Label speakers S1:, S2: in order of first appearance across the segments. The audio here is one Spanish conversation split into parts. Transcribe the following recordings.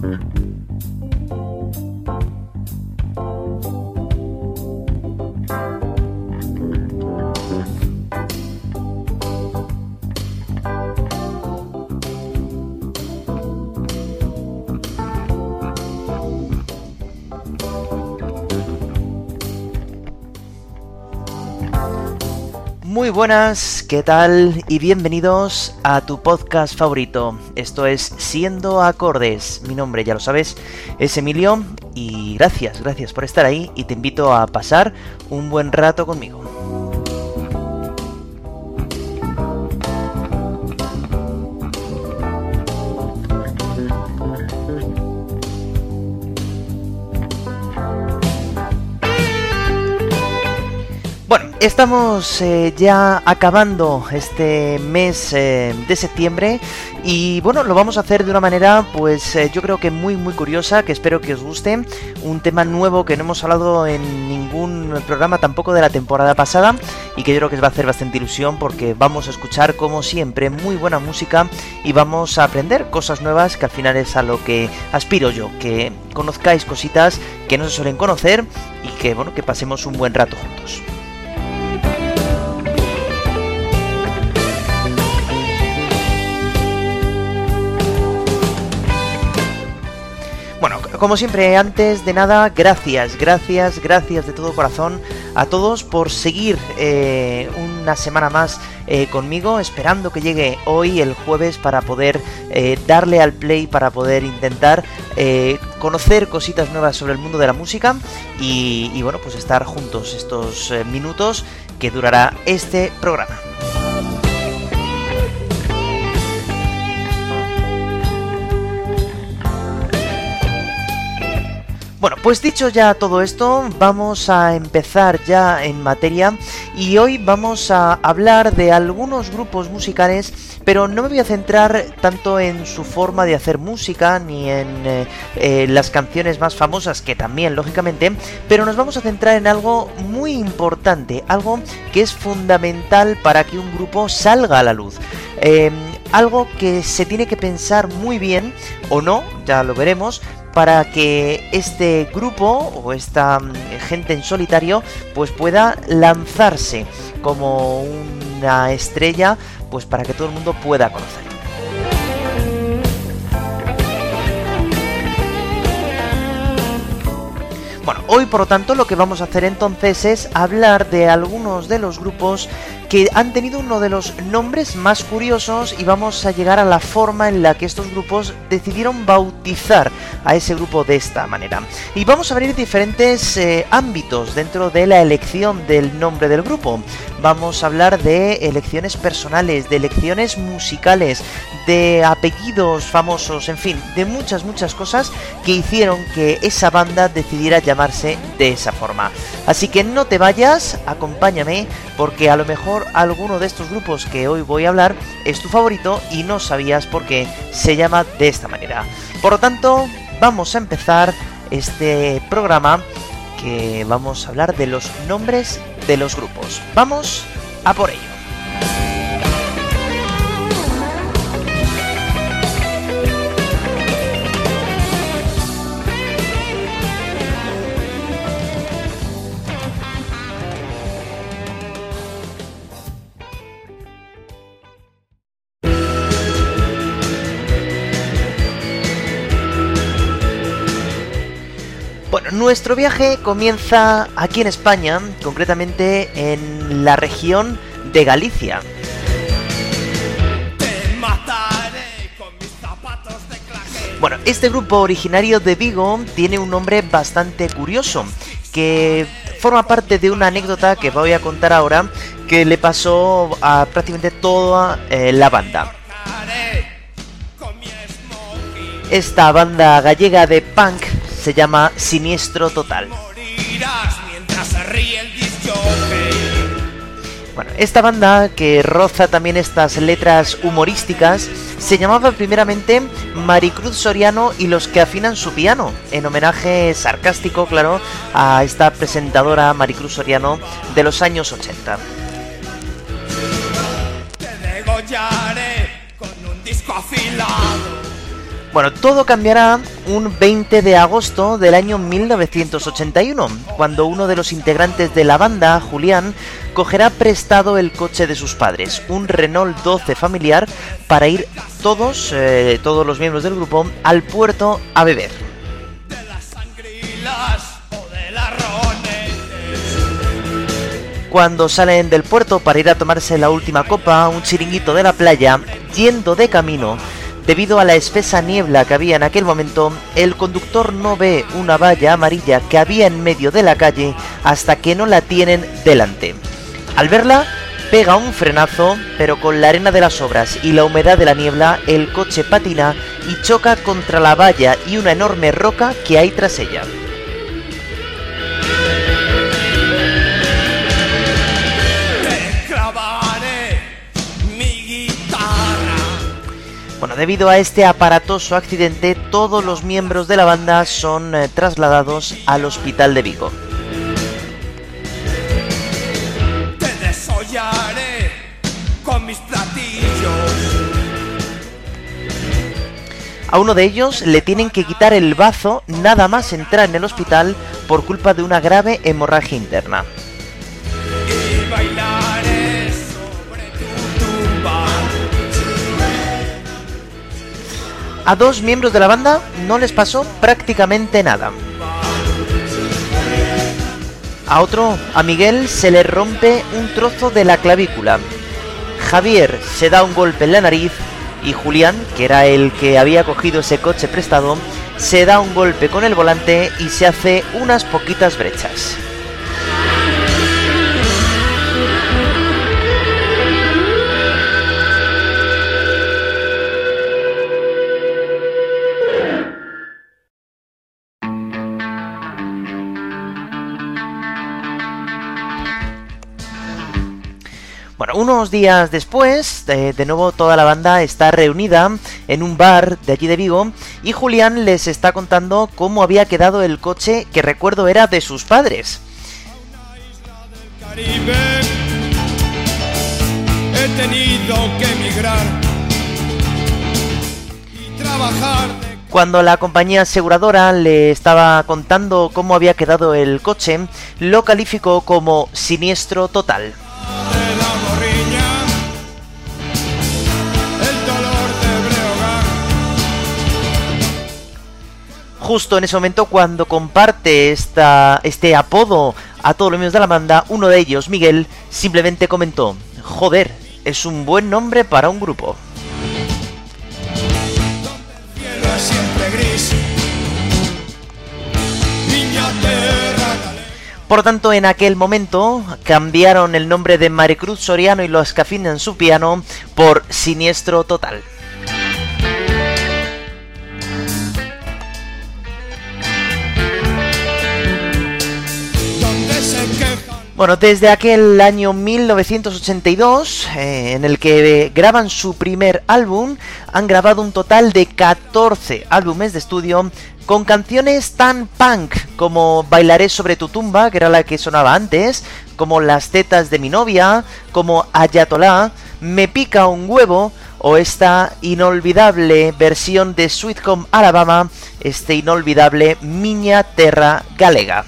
S1: Mm-hmm. Muy buenas, ¿qué tal? Y bienvenidos a tu podcast favorito. Esto es Siendo Acordes. Mi nombre, ya lo sabes, es Emilio y gracias, gracias por estar ahí y te invito a pasar un buen rato conmigo. Estamos eh, ya acabando este mes eh, de septiembre y bueno, lo vamos a hacer de una manera pues eh, yo creo que muy muy curiosa, que espero que os guste, un tema nuevo que no hemos hablado en ningún programa tampoco de la temporada pasada y que yo creo que os va a hacer bastante ilusión porque vamos a escuchar como siempre muy buena música y vamos a aprender cosas nuevas que al final es a lo que aspiro yo, que conozcáis cositas que no se suelen conocer y que bueno, que pasemos un buen rato juntos. Como siempre, antes de nada, gracias, gracias, gracias de todo corazón a todos por seguir eh, una semana más eh, conmigo, esperando que llegue hoy el jueves para poder eh, darle al play, para poder intentar conocer cositas nuevas sobre el mundo de la música y, y bueno, pues estar juntos estos minutos que durará este programa. Bueno, pues dicho ya todo esto, vamos a empezar ya en materia y hoy vamos a hablar de algunos grupos musicales, pero no me voy a centrar tanto en su forma de hacer música ni en eh, eh, las canciones más famosas, que también, lógicamente, pero nos vamos a centrar en algo muy importante, algo que es fundamental para que un grupo salga a la luz. Em, algo que se tiene que pensar muy bien, o no, ya lo veremos, para que este grupo o esta mm, gente en solitario pues pueda lanzarse como una estrella pues para que todo el mundo pueda conocer. Bueno, hoy por lo tanto lo que vamos a hacer entonces es hablar de algunos de los grupos que han tenido uno de los nombres más curiosos y vamos a llegar a la forma en la que estos grupos decidieron bautizar a ese grupo de esta manera. Y vamos a abrir diferentes eh, ámbitos dentro de la elección del nombre del grupo. Vamos a hablar de elecciones personales, de elecciones musicales, de apellidos famosos, en fin, de muchas, muchas cosas que hicieron que esa banda decidiera llamarse de esa forma. Así que no te vayas, acompáñame, porque a lo mejor alguno de estos grupos que hoy voy a hablar es tu favorito y no sabías por qué se llama de esta manera. Por lo tanto, vamos a empezar este programa que vamos a hablar de los nombres de los grupos. Vamos a por ello. Nuestro viaje comienza aquí en España, concretamente en la región de Galicia. Bueno, este grupo originario de Vigo tiene un nombre bastante curioso, que forma parte de una anécdota que voy a contar ahora, que le pasó a prácticamente toda eh, la banda. Esta banda gallega de punk se llama Siniestro Total. Bueno, esta banda que roza también estas letras humorísticas se llamaba primeramente Maricruz Soriano y los que afinan su piano, en homenaje sarcástico, claro, a esta presentadora Maricruz Soriano de los años 80. Bueno, todo cambiará un 20 de agosto del año 1981, cuando uno de los integrantes de la banda, Julián, cogerá prestado el coche de sus padres, un Renault 12 familiar, para ir todos, eh, todos los miembros del grupo, al puerto a beber. Cuando salen del puerto para ir a tomarse la última copa, un chiringuito de la playa, yendo de camino, debido a la espesa niebla que había en aquel momento, el conductor no ve una valla amarilla que había en medio de la calle hasta que no la tienen delante. Al verla, pega un frenazo, pero con la arena de las obras y la humedad de la niebla, el coche patina y choca contra la valla y una enorme roca que hay tras ella. Debido a este aparatoso accidente, todos los miembros de la banda son eh, trasladados al hospital de Vigo. con mis A uno de ellos le tienen que quitar el bazo nada más entrar en el hospital por culpa de una grave hemorragia interna. A dos miembros de la banda no les pasó prácticamente nada. A otro, a Miguel, se le rompe un trozo de la clavícula. Javier se da un golpe en la nariz y Julián, que era el que había cogido ese coche prestado, se da un golpe con el volante y se hace unas poquitas brechas. Unos días después, de, nuevo toda la banda está reunida en un bar de allí de Vigo y Julián les está contando cómo había quedado el coche que recuerdo era de sus padres. He tenido que emigrar y trabajar. Cuando la compañía aseguradora le estaba contando cómo había quedado el coche, lo calificó como siniestro total. Justo en ese momento cuando comparte esta, este apodo a todos los miembros de la banda, uno de ellos, Miguel, simplemente comentó, joder, es un buen nombre para un grupo. Por lo tanto, en aquel momento cambiaron el nombre de Maricruz Soriano y los que afinan su piano por Siniestro Total. Bueno, desde aquel año 1982, eh, en el que graban su primer álbum, han grabado un total de 14 álbumes de estudio con canciones tan punk como Bailaré sobre tu tumba, que era la que sonaba antes, como Las tetas de mi novia, como Ayatollah, Me pica un huevo, o esta inolvidable versión de Sweet Home Alabama, este inolvidable Miña Terra Galega.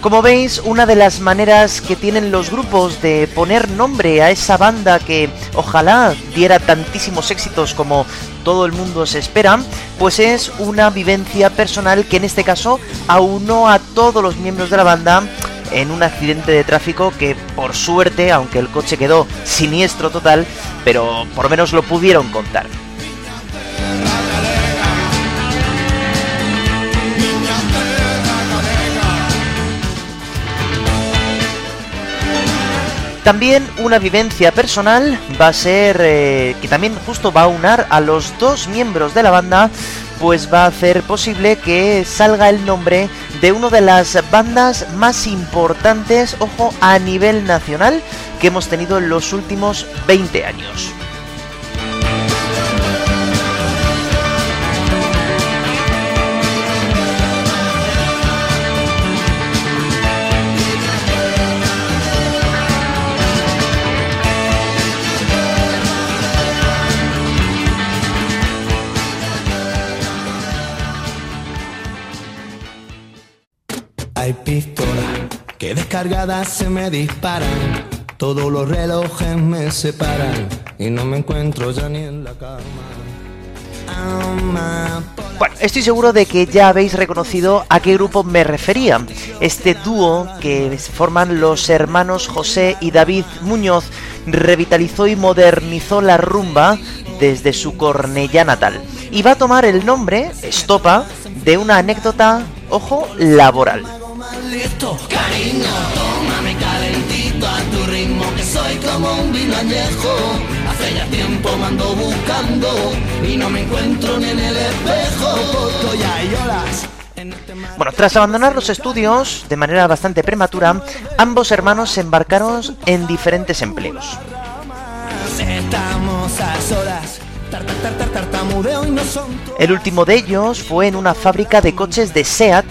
S1: Como veis, una de las maneras que tienen los grupos de poner nombre a esa banda que ojalá diera tantísimos éxitos como todo el mundo se espera, pues es una vivencia personal que en este caso aunó a todos los miembros de la banda en un accidente de tráfico que por suerte, aunque el coche quedó siniestro total, pero por lo menos lo pudieron contar. También una vivencia personal va a ser eh, que también justo va a unar a los dos miembros de la banda, pues va a hacer posible que salga el nombre de una de las bandas más importantes, ojo, a nivel nacional que hemos tenido en los últimos 20 años.
S2: Descargadas se me disparan. Todos los relojes me separan y no me encuentro ya ni en la cama.
S1: Bueno, estoy seguro de que ya habéis reconocido a qué grupo me refería. Este dúo que forman los hermanos José y David Muñoz revitalizó y modernizó la rumba desde su Cornellá natal. Y va a tomar el nombre, Estopa, de una anécdota, ojo, laboral.
S2: Listo, cariño, tómame calentito a tu ritmo que soy como un vino añejo. Hace ya tiempo me ando buscando y no me encuentro ni en el espejo. Ya hay olas.
S1: Bueno, tras abandonar los estudios de manera bastante prematura, ambos hermanos se embarcaron en diferentes empleos. El último de ellos fue en una fábrica de coches de SEAT,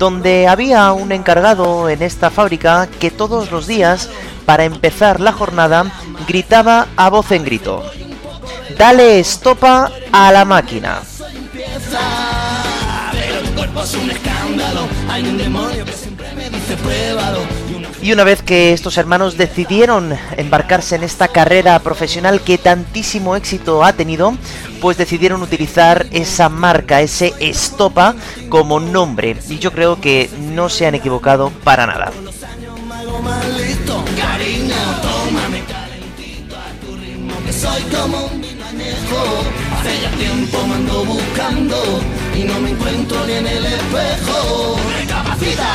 S1: donde había un encargado en esta fábrica que todos los días, para empezar la jornada, gritaba a voz en grito. Dale estopa a la máquina.
S2: Y una
S1: vez que estos hermanos decidieron embarcarse en esta carrera profesional que tantísimo éxito ha tenido, pues decidieron utilizar esa marca, ese estopa, como nombre. Y yo creo que no se han equivocado para nada.
S2: soy como un vino añejo. Hace ya tiempo me ando buscando y no me encuentro ni en el espejo. Recapacita,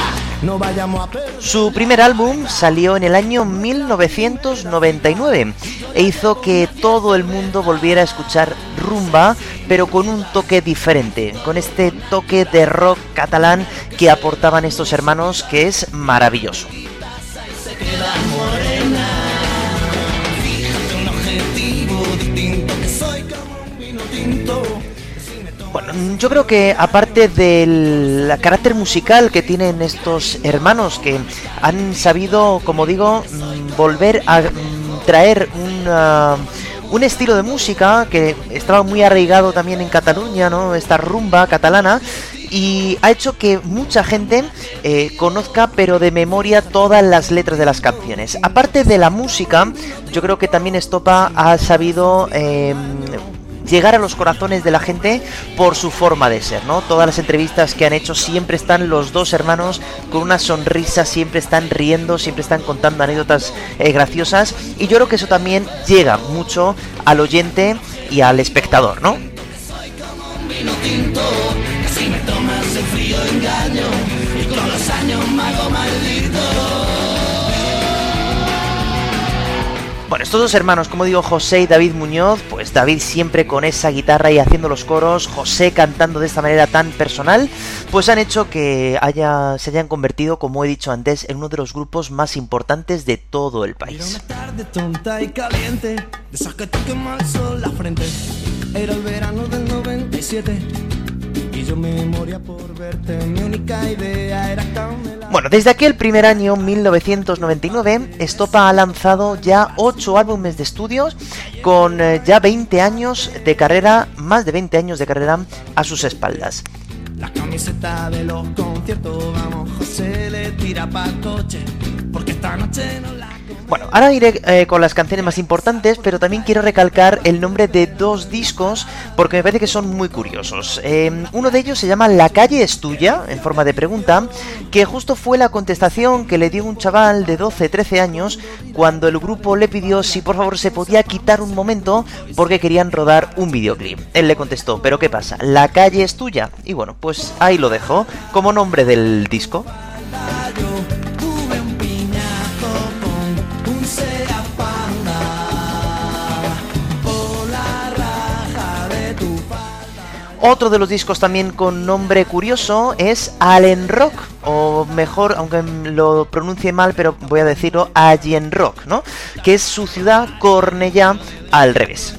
S1: Su primer álbum salió en el año 1999 e hizo que todo el mundo volviera a escuchar rumba, pero con un toque diferente, con este toque de rock catalán que aportaban estos hermanos que es maravilloso. Bueno, yo creo que aparte del carácter musical que tienen estos hermanos que han sabido, como digo, mm, volver a mm, traer una- un estilo de música que estaba muy arraigado también en Cataluña, ¿no? Esta rumba catalana y ha hecho que mucha gente eh, conozca pero de memoria todas las letras de las canciones. Aparte de la música, yo creo que también Estopa ha sabido em, llegar a los corazones de la gente por su forma de ser, ¿no? Todas las entrevistas que han hecho siempre están los dos hermanos con una sonrisa, siempre están riendo, siempre están contando anécdotas eh, graciosas y yo creo que eso también llega mucho al oyente y al espectador, ¿no?
S2: vino tinto que si me tomas el frío engaño y con los años mago maldito
S1: Bueno, estos dos hermanos, como digo, José y David Muñoz, pues David siempre con esa guitarra y haciendo los coros, José cantando de esta manera tan personal, pues han hecho que haya, se hayan convertido, como he dicho antes, en uno de los grupos más importantes de todo el país.
S2: era el verano del 97
S1: Bueno, desde aquel primer año, 1999, Estopa ha lanzado ya 8 álbumes de estudios con eh, ya 20 años de carrera, más de 20 años de carrera a sus espaldas.
S2: la camiseta de los conciertos vamos José le tira pa' coche porque esta noche no la
S1: Bueno, ahora iré eh, con las canciones más importantes, pero también quiero recalcar el nombre de dos discos porque me parece que son muy curiosos. Eh, uno de ellos se llama La calle es tuya, en forma de pregunta, que justo fue la contestación que le dio un chaval de 12-13 años cuando el grupo le pidió si por favor se podía quitar un momento porque querían rodar un videoclip. Él le contestó, pero ¿qué pasa? La calle es tuya. Y bueno, pues ahí lo dejo como nombre del disco. Otro de los discos también con nombre curioso es Allen Rock, o mejor, aunque lo pronuncie mal, pero voy a decirlo, Allen Rock, ¿no? Que es su ciudad, Cornellá, al revés.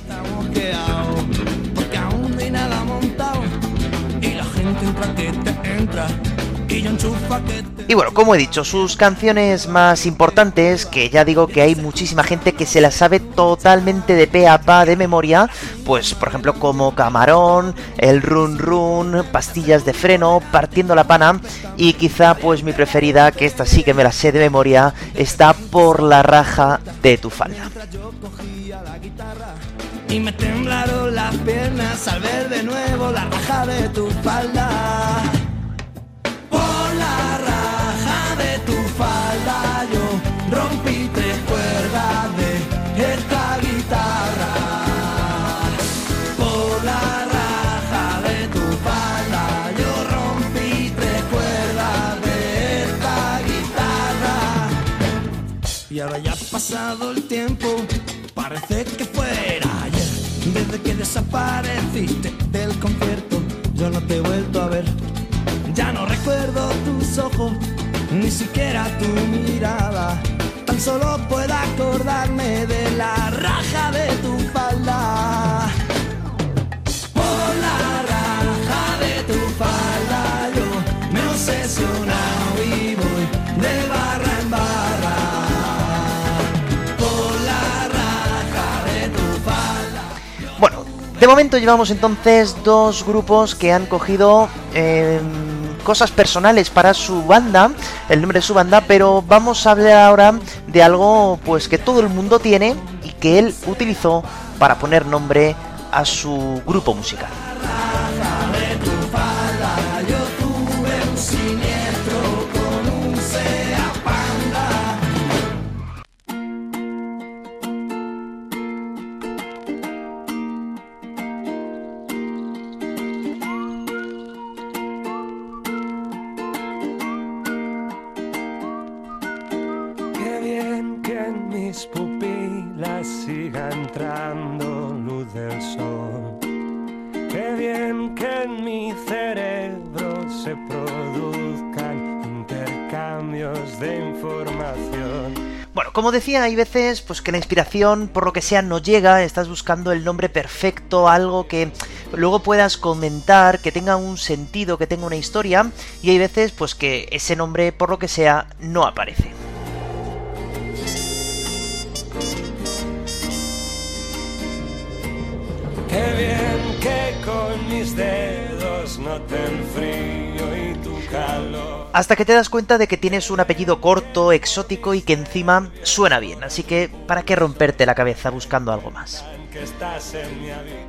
S1: Bueno, como he dicho, sus canciones más importantes, que ya digo que hay muchísima gente que se las sabe totalmente de pe a pa de memoria, pues por ejemplo como Camarón, El Run Run, Pastillas de Freno, Partiendo la Pana y quizá pues mi preferida, que esta sí que me la sé de memoria, está Por la raja de tu falda.
S2: Y me temblaron las piernas al ver de nuevo la raja de tu falda. De tu falda yo rompí tres cuerdas de esta guitarra. Por la raja de tu falda yo rompí tres cuerdas de esta guitarra. Y ahora ya ha pasado el tiempo, parece que fuera ayer. Desde que desapareciste del concierto, yo no te he vuelto a ver. Ya no recuerdo tus ojos, ni siquiera tu mirada. Tan solo puedo acordarme de la raja de tu falda. Por la raja de tu falda yo me he obsesionado y voy de barra en barra. Por la raja de tu falda.
S1: Bueno, de momento llevamos entonces dos grupos que han cogido eh, cosas personales para su banda, el nombre de su banda, pero vamos a hablar ahora de algo pues que todo el mundo tiene y que él utilizó para poner nombre a su grupo musical.
S3: Se produzcan intercambios de información.
S1: Bueno, como decía, hay veces pues que la inspiración, por lo que sea, no llega, estás buscando el nombre perfecto, algo que luego puedas comentar, que tenga un sentido, que tenga una historia, y hay veces pues que ese nombre, por lo que sea, no aparece.
S3: Qué bien que con mis dedos noten frío y tu calor.
S1: Hasta que te das cuenta de que tienes un apellido corto, exótico y que encima suena bien, así que ¿para qué romperte la cabeza buscando algo más?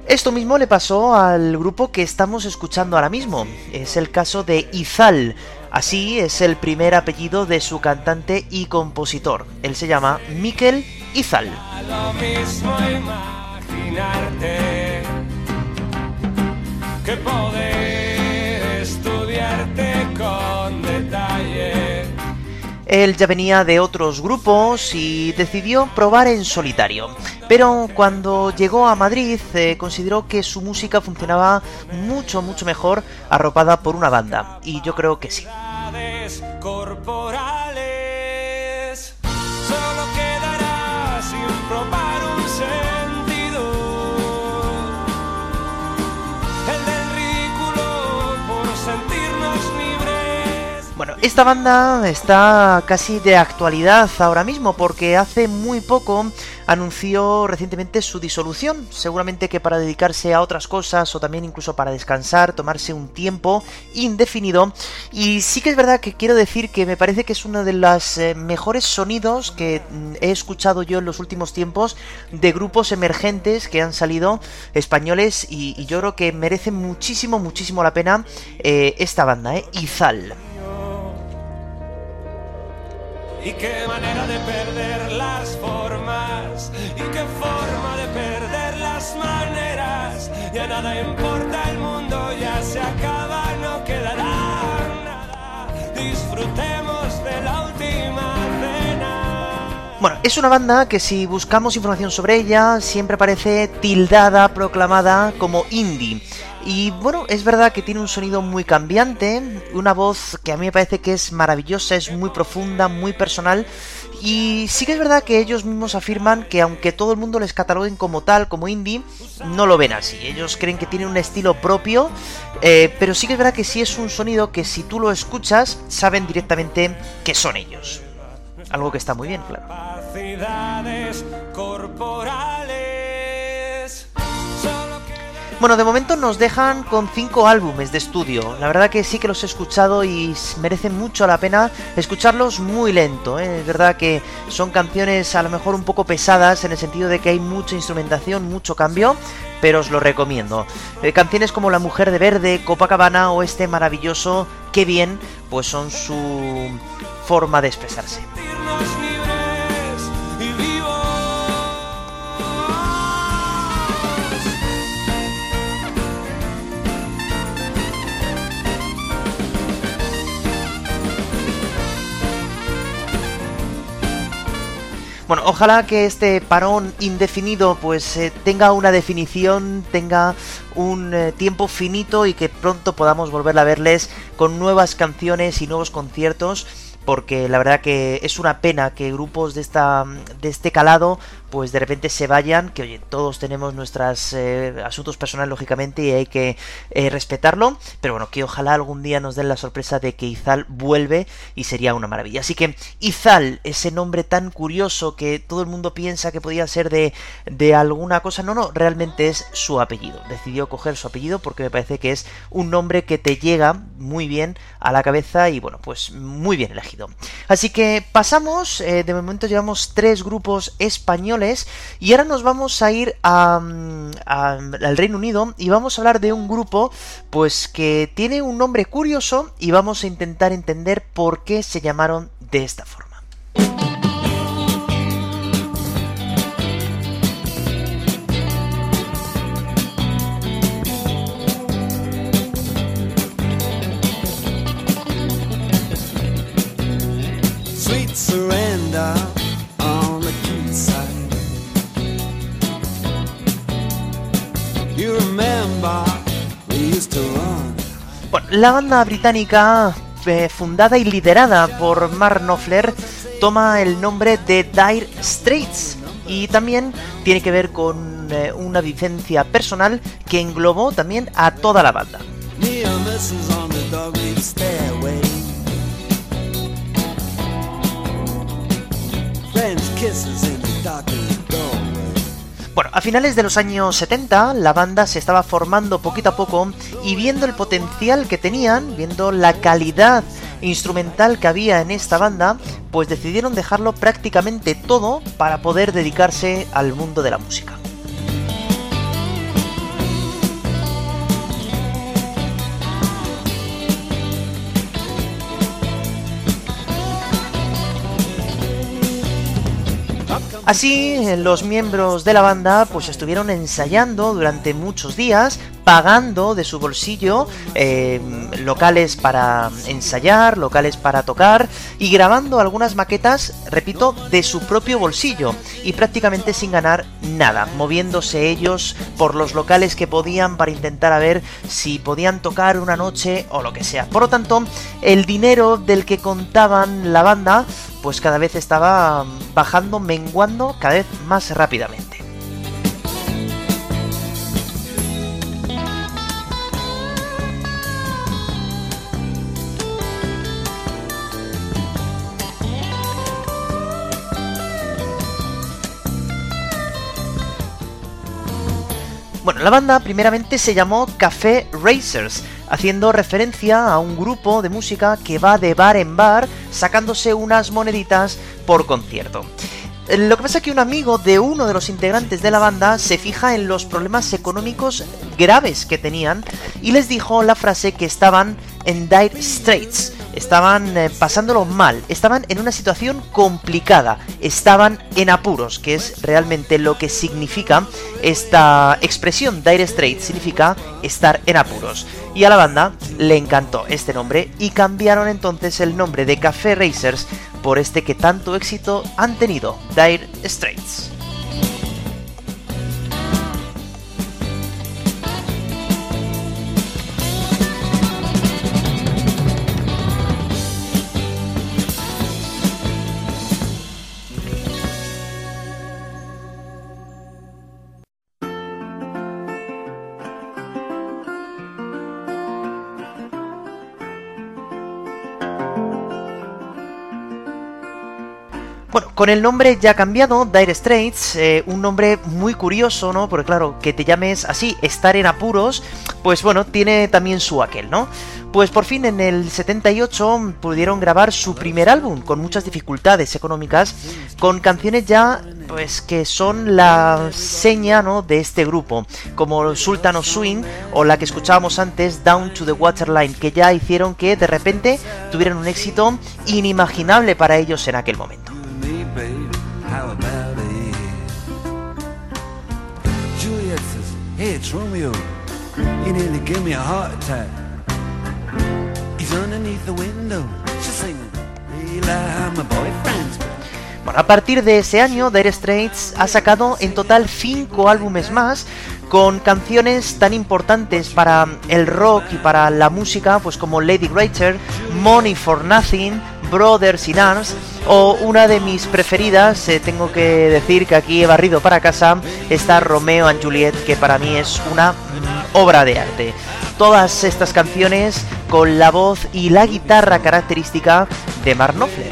S1: Esto mismo le pasó al grupo que estamos escuchando ahora mismo. Es el caso de Izal. Así es el primer apellido de su cantante y compositor. Él se llama Mikel Izal.
S3: lo mismo imaginarte que poder estudiarte con detalle.
S1: Él ya venía de otros grupos y decidió probar en solitario. Pero cuando llegó a Madrid eh, consideró que su música funcionaba mucho, mucho mejor arropada por una banda. Y yo creo que sí. Esta banda está casi de actualidad ahora mismo porque hace muy poco anunció recientemente su disolución, seguramente que para dedicarse a otras cosas o también incluso para descansar, tomarse un tiempo indefinido. Y sí que es verdad que quiero decir que me parece que es uno de los eh, mejores sonidos que mm, he escuchado yo en los últimos tiempos de grupos emergentes que han salido españoles y, yo creo que merece muchísimo, muchísimo la pena eh, esta banda, ¿eh? Izal.
S3: Y qué manera de perder las formas y qué forma de perder las maneras. Ya nada importa el mundo ya se acaba no quedará nada. Disfrutemos de la última cena.
S1: Bueno, es una banda que si buscamos información sobre ella siempre aparece tildada, proclamada como indie. Y bueno, es verdad que tiene un sonido muy cambiante, una voz que a mí me parece que es maravillosa, es muy profunda, muy personal. Y sí que es verdad que ellos mismos afirman que aunque todo el mundo les cataloguen como tal, como indie, no lo ven así. Ellos creen que tienen un estilo propio, eh, pero sí que es verdad que sí es un sonido que si tú lo escuchas, saben directamente que son ellos. Algo que está muy bien, claro. Bueno, de momento nos dejan con cinco álbumes de estudio. La verdad que sí que los he escuchado y merecen mucho la pena escucharlos muy lento. ¿eh? Es verdad que son canciones a lo mejor un poco pesadas en el sentido de que hay mucha instrumentación, mucho cambio, pero os lo recomiendo. Eh, canciones como La Mujer de Verde, Copacabana o este maravilloso Qué bien, pues son su forma de expresarse. Bueno, ojalá que este parón indefinido pues eh, tenga una definición, tenga un eh, tiempo finito y que pronto podamos volver a verles con nuevas canciones y nuevos conciertos porque la verdad que es una pena que grupos de esta de este calado pues de repente se vayan, que oye, todos tenemos nuestros eh, asuntos personales lógicamente y hay que eh, respetarlo, pero bueno, que ojalá algún día nos den la sorpresa de que Izal vuelve y sería una maravilla. Así que Izal, ese nombre tan curioso que todo el mundo piensa que podía ser de, de alguna cosa, no, no, realmente es su apellido. Decidió coger su apellido porque me parece que es un nombre que te llega muy bien a la cabeza y bueno, pues muy bien elegido. Así que pasamos, eh, de momento llevamos tres grupos españoles, y ahora nos vamos a ir mm, al Reino Unido y vamos a hablar de un grupo pues que tiene un nombre curioso y vamos a intentar entender por qué se llamaron de esta forma. Bueno, la banda británica eh, fundada y liderada por Mark Knopfler toma el nombre de Dire Straits y también tiene que ver con eh, una vivencia personal que englobó también a toda la banda. Bueno, a finales de los años 70 la banda se estaba formando poquito a poco y viendo el potencial que tenían, viendo la calidad instrumental que había en esta banda, pues decidieron dejarlo prácticamente todo para poder dedicarse al mundo de la música. Así, los miembros de la banda pues estuvieron ensayando durante muchos días, pagando de su bolsillo eh, locales para ensayar, locales para tocar y grabando algunas maquetas, repito, de su propio bolsillo y prácticamente sin ganar nada, moviéndose ellos por los locales que podían para intentar a ver si podían tocar una noche o lo que sea. Por lo tanto, el dinero del que contaban la banda pues cada vez estaba bajando, menguando cada vez más rápidamente. Bueno, la banda primeramente se llamó Café Racers, haciendo referencia a un grupo de música que va de bar en bar sacándose unas moneditas por concierto. Lo que pasa es que un amigo de uno de los integrantes de la banda se fija en los problemas económicos graves que tenían y les dijo la frase que estaban en dire straits, estaban eh, pasándolo mal, estaban en una situación complicada, estaban en apuros, que es realmente lo que significa esta expresión dire straits, significa estar en apuros. Y a la banda le encantó este nombre y cambiaron entonces el nombre de Café Racers por este que tanto éxito han tenido, Dire Straits. Bueno, con el nombre ya cambiado, Dire Straits, eh, un nombre muy curioso, ¿no? Porque claro, que te llames así, estar en apuros, pues bueno, tiene también su aquel, ¿no? Pues por fin en el 78 pudieron grabar su primer álbum con muchas dificultades económicas, con canciones ya pues que son la seña ¿no? de este grupo, como Sultan of Swing o la que escuchábamos antes, Down to the Waterline, que ya hicieron que de repente tuvieran un éxito inimaginable para ellos en aquel momento.
S4: Hey, it's Romeo. He nearly gave me a heart attack. He's underneath the window. She's singing, Rely, my boyfriend's.
S1: Bueno, a partir de ese año, Dire Straits ha sacado en total 5 álbumes más con canciones tan importantes para el rock y para la música, pues como Lady Writer, Money for Nothing, Brothers in Arms o una de mis preferidas, eh, tengo que decir que aquí he barrido para casa, está Romeo and Juliet, que para mí es una mm, obra de arte. Todas estas canciones con la voz y la guitarra característica de Mark Knopfler.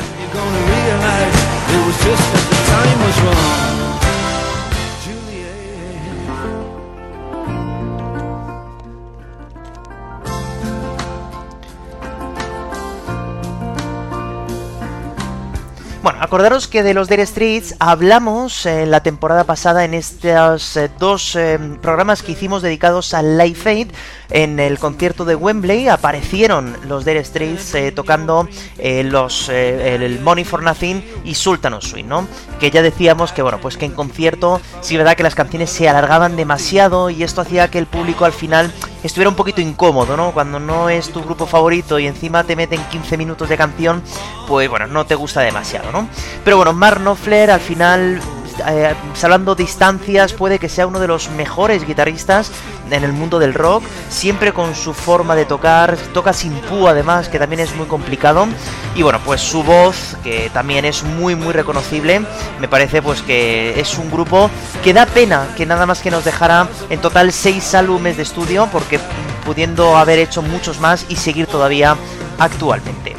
S1: Acordaros que de los Dire Straits hablamos en la temporada pasada en estos eh, dos eh, programas que hicimos dedicados al Live Aid. En el concierto de Wembley aparecieron los Dire Straits eh, tocando eh, los eh, el Money for Nothing y Sultan of Swing, ¿no? Que ya decíamos que bueno, pues que en concierto sí verdad que las canciones se alargaban demasiado y esto hacía que el público al final estuviera un poquito incómodo, ¿no? Cuando no es tu grupo favorito y encima te meten 15 minutos de canción, pues bueno, no te gusta demasiado, ¿no? Pero bueno, Mark Knopfler al final, eh, salvando distancias, puede que sea uno de los mejores guitarristas en el mundo del rock, siempre con su forma de tocar, toca sin púa además, que también es muy complicado, y bueno, pues su voz, que también es muy muy reconocible, me parece pues que es un grupo que da pena que nada más que nos dejara en total 6 álbumes de estudio, porque pudiendo haber hecho muchos más y seguir todavía actualmente.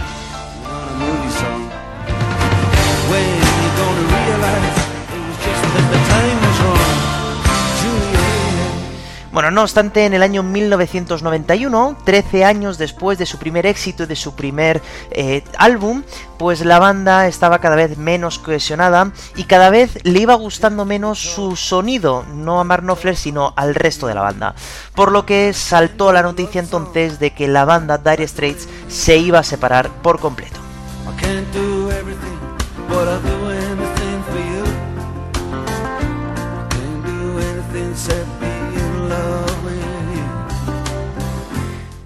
S1: Bueno, no obstante, en el año 1991, 13 años después de su primer éxito y de su primer eh, álbum, pues la banda estaba cada vez menos cohesionada y cada vez le iba gustando menos su sonido, no a Mark Knopfler, sino al resto de la banda. Por lo que saltó la noticia entonces de que la banda Dire Straits se iba a separar por completo.
S4: I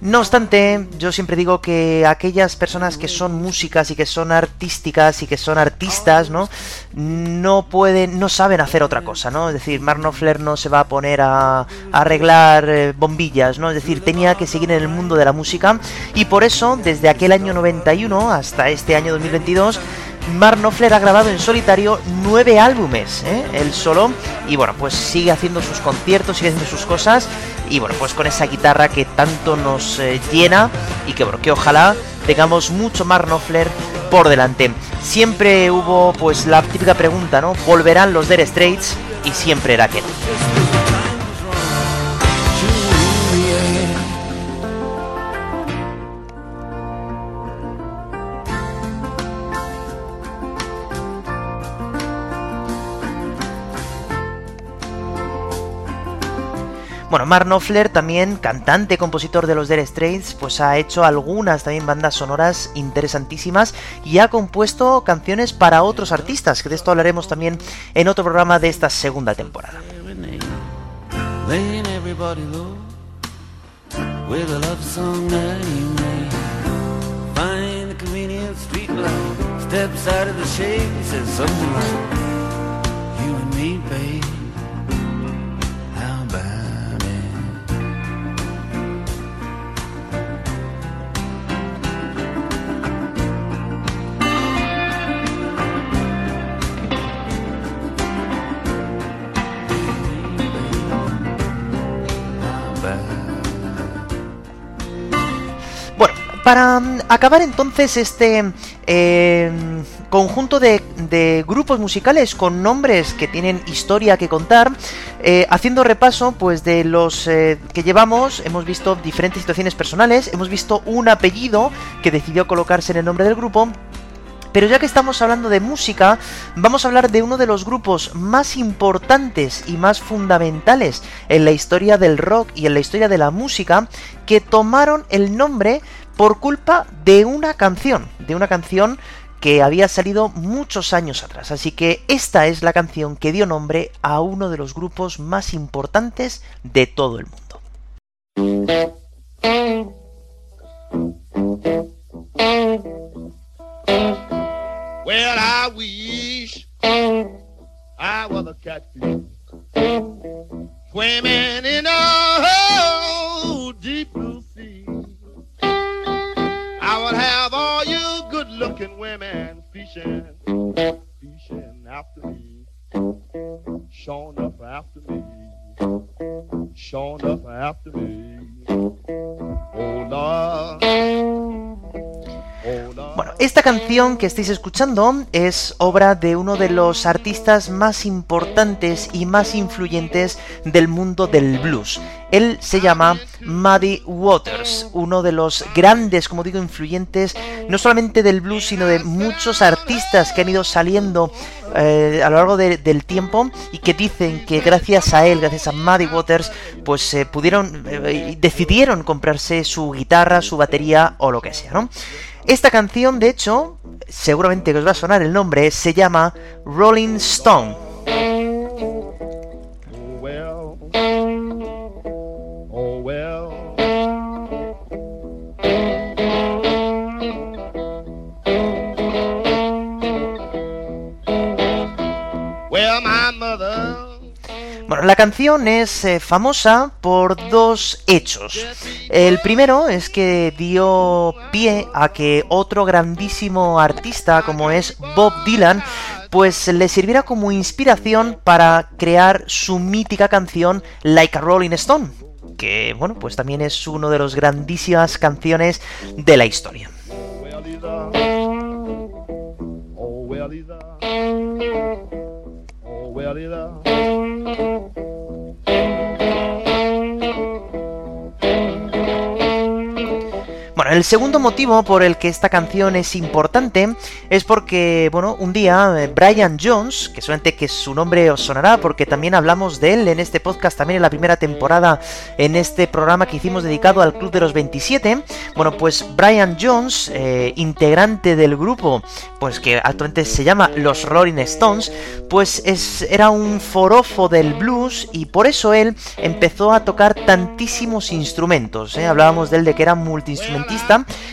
S1: No obstante, yo siempre digo que aquellas personas que son músicas y que son artísticas y que son artistas, ¿no? No pueden, no saben hacer otra cosa, ¿no? Es decir, Mark Knopfler no se va a poner a, arreglar eh, bombillas, ¿no? Es decir, tenía que seguir en el mundo de la música y por eso, desde aquel año 91 hasta este año 2022, Mark Knopfler ha grabado en solitario nueve álbumes, ¿eh? él solo, y bueno, pues sigue haciendo sus conciertos, sigue haciendo sus cosas, y bueno, pues con esa guitarra que tanto nos eh, llena, y que bueno, que ojalá tengamos mucho Mark Knopfler por delante. Siempre hubo pues la típica pregunta, ¿no? ¿Volverán los Dire Straits? Y siempre era que no. Bueno, Mark Knopfler, también cantante, compositor de los Dire Straits, pues ha hecho algunas también bandas sonoras interesantísimas y ha compuesto canciones para otros artistas, que de esto hablaremos también en otro programa de esta segunda temporada. Bueno, para mm, acabar entonces este eh, conjunto de, de grupos musicales con nombres que tienen historia que contar. Eh, haciendo repaso, pues de los eh, que llevamos, hemos visto diferentes situaciones personales, hemos visto un apellido que decidió colocarse en el nombre del grupo. Pero ya que estamos hablando de música, vamos a hablar de uno de los grupos más importantes y más fundamentales en la historia del rock y en la historia de la música, que tomaron el nombre por culpa de una canción, de una canción que había salido muchos años atrás. Así que esta es la canción que dio nombre a uno de los grupos más importantes de todo el mundo.
S5: Well, I wish I was a catfish swimming in a deep blue sea. I would have all you good-looking women fishing, fishing after me, showing up after me, showing up after me.
S1: Esta canción que estáis escuchando es obra de uno de los artistas más importantes y más influyentes del mundo del blues. Él se llama Muddy Waters, uno de los grandes, como digo, influyentes, no solamente del blues, sino de muchos artistas que han ido saliendo eh, a lo largo de- del tiempo y que dicen que gracias a él, gracias a Muddy Waters, pues eh, pudieron, eh, decidieron comprarse su guitarra, su batería o lo que sea, ¿no? Esta canción, de hecho, seguramente que os va a sonar el nombre, se llama Rolling Stone. Bueno, la canción es eh, famosa por dos hechos. El primero es que dio pie a que otro grandísimo artista como es Bob Dylan pues le sirviera como inspiración para crear su mítica canción Like a Rolling Stone, que bueno, pues también es uno de los grandísimas canciones de la historia.
S5: A. Oh, well, he's
S1: Bueno, el segundo motivo por el que esta canción es importante es porque, bueno, un día eh, Brian Jones, que que su nombre os sonará porque también hablamos de él en este podcast, también en la primera temporada, en este programa que hicimos dedicado al Club de los 27, bueno, pues Brian Jones, eh, integrante del grupo, pues que actualmente se llama Los Rolling Stones, pues es, era un forofo del blues y por eso él empezó a tocar tantísimos instrumentos. ¿eh? Hablábamos de él de que era multiinstrumentista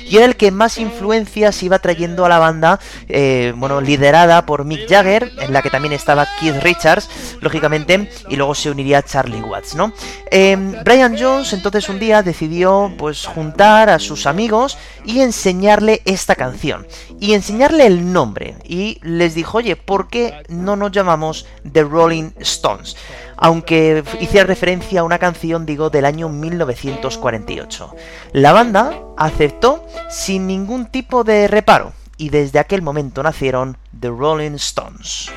S1: y era el que más influencias iba trayendo a la banda, eh, bueno, liderada por Mick Jagger, en la que también estaba Keith Richards, lógicamente, y luego se uniría Charlie Watts, ¿no? Eh, Brian Jones entonces un día decidió pues juntar a sus amigos y enseñarle esta canción y enseñarle el nombre y les dijo, oye, ¿por qué no nos llamamos The Rolling Stones? Aunque hiciera referencia a una canción, digo, del año 1948. La banda aceptó sin ningún tipo de reparo y desde aquel momento nacieron The Rolling Stones.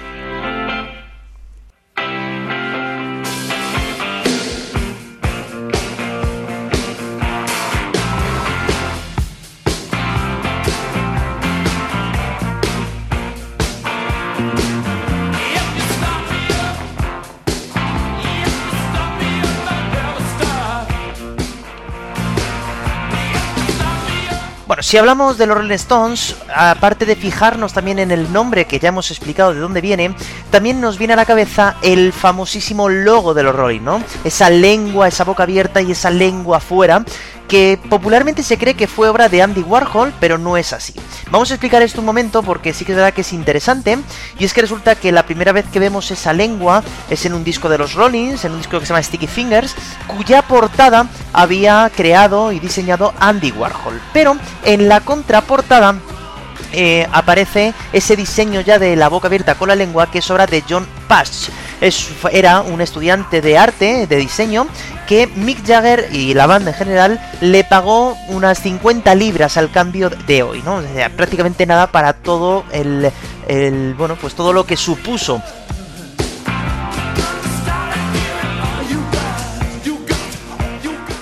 S1: Si hablamos de los Rolling Stones, aparte de fijarnos también en el nombre que ya hemos explicado de dónde viene, también nos viene a la cabeza el famosísimo logo de los Rolling, ¿no? Esa lengua, esa boca abierta y esa lengua afuera, que popularmente se cree que fue obra de Andy Warhol, pero no es así. Vamos a explicar esto un momento porque sí que es verdad que es interesante, y es que resulta que la primera vez que vemos esa lengua es en un disco de los Rollins, en un disco que se llama Sticky Fingers, cuya portada había creado y diseñado Andy Warhol. Pero en la contraportada eh, aparece ese diseño ya de la boca abierta con la lengua que es obra de John Patch. Es, era un estudiante de arte, de diseño, que Mick Jagger y la banda en general le pagó unas 50 libras al cambio de hoy, ¿no? O sea, prácticamente nada para todo el bueno, pues todo lo que supuso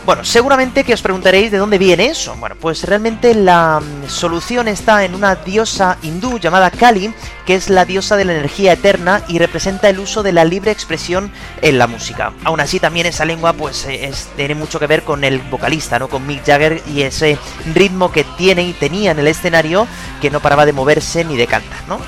S1: Bueno, seguramente que os preguntaréis de dónde viene eso. Bueno, pues realmente la mm, solución está en una diosa hindú llamada Kali, que es la diosa de la energía eterna y representa el uso de la libre expresión en la música. Aún así, también esa lengua pues es, tiene mucho que ver con el vocalista, ¿no? Con Mick Jagger y ese ritmo que tiene y tenía en el escenario que no paraba de moverse ni de cantar, ¿no?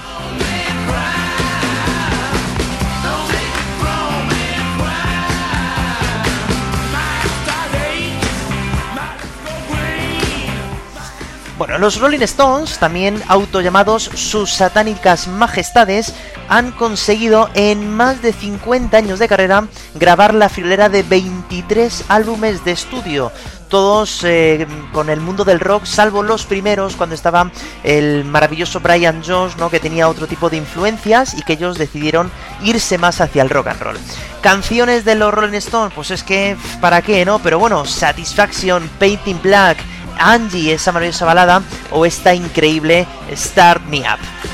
S1: Bueno, los Rolling Stones, también autollamados sus satánicas majestades, han conseguido en más de 50 años de carrera grabar la filera de 23 álbumes de estudio, todos eh, con el mundo del rock, salvo los primeros cuando estaba el maravilloso Brian Jones, ¿no? que tenía otro tipo de influencias y que ellos decidieron irse más hacia el rock and roll. Canciones de los Rolling Stones, pues es que, ¿para qué, no? Pero bueno, Satisfaction, Painting Black, Angie, esa maravillosa balada, o esta increíble Start Me Up.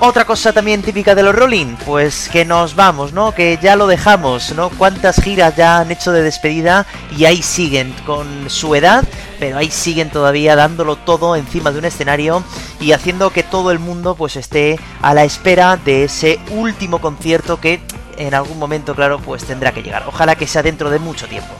S1: Otra cosa también típica de los Rolling, pues que nos vamos, ¿no? Que ya lo dejamos, ¿no? Cuántas giras ya han hecho de despedida y ahí siguen con su edad, pero ahí siguen todavía dándolo todo encima de un escenario y haciendo que todo el mundo pues esté a la espera de ese último concierto que en algún momento, claro, pues tendrá que llegar. Ojalá que sea dentro de mucho tiempo.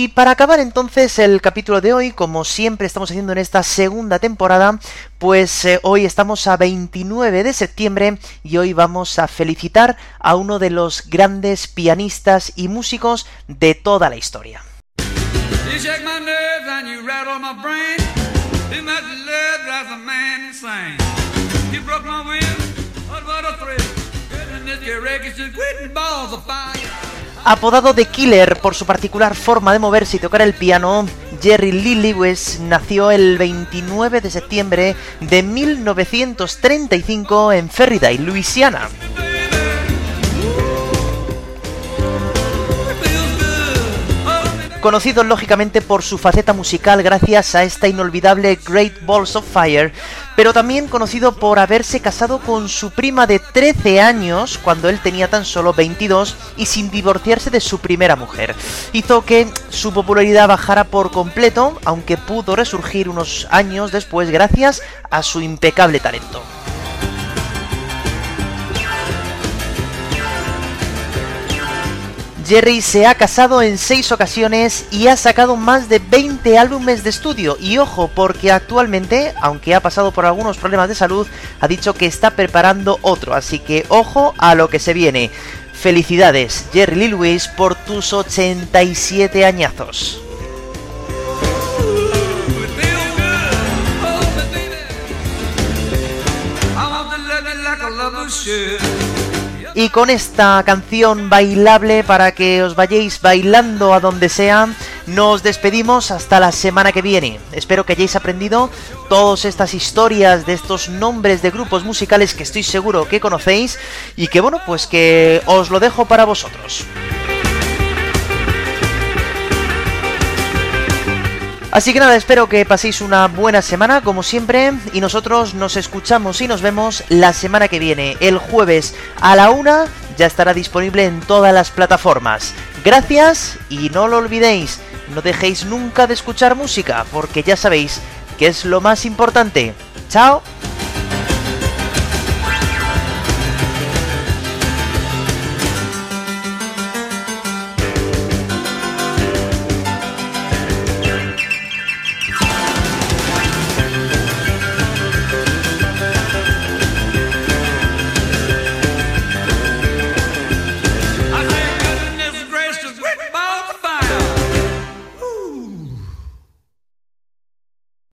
S1: Y para acabar entonces el capítulo de hoy, como siempre estamos haciendo en esta segunda temporada, pues eh, hoy estamos a 29 de septiembre y hoy vamos a felicitar a uno de los grandes pianistas y músicos de toda la historia. Apodado de Killer por su particular forma de moverse y tocar el piano, Jerry Lee Lewis nació el 29 de septiembre de 1935 en Ferriday, Luisiana. Conocido lógicamente por su faceta musical gracias a esta inolvidable Great Balls of Fire, pero también conocido por haberse casado con su prima de 13 años cuando él tenía tan solo 22 y sin divorciarse de su primera mujer. Hizo que su popularidad bajara por completo, aunque pudo resurgir unos años después gracias a su impecable talento. Jerry se ha casado en seis ocasiones y ha sacado más de 20 álbumes de estudio. Y ojo, porque actualmente, aunque ha pasado por algunos problemas de salud, ha dicho que está preparando otro. Así que ojo a lo que se viene. Felicidades, Jerry Lee Lewis, por tus 87 añazos. Y con esta canción bailable para que os vayáis bailando a donde sea, nos despedimos hasta la semana que viene. Espero que hayáis aprendido todas estas historias de estos nombres de grupos musicales que estoy seguro que conocéis y que bueno, pues que os lo dejo para vosotros. Así que nada, espero que paséis una buena semana como siempre y nosotros nos escuchamos y nos vemos la semana que viene, el jueves a la una, ya estará disponible en todas las plataformas. Gracias y no lo olvidéis, no dejéis nunca de escuchar música porque ya sabéis que es lo más importante. Chao.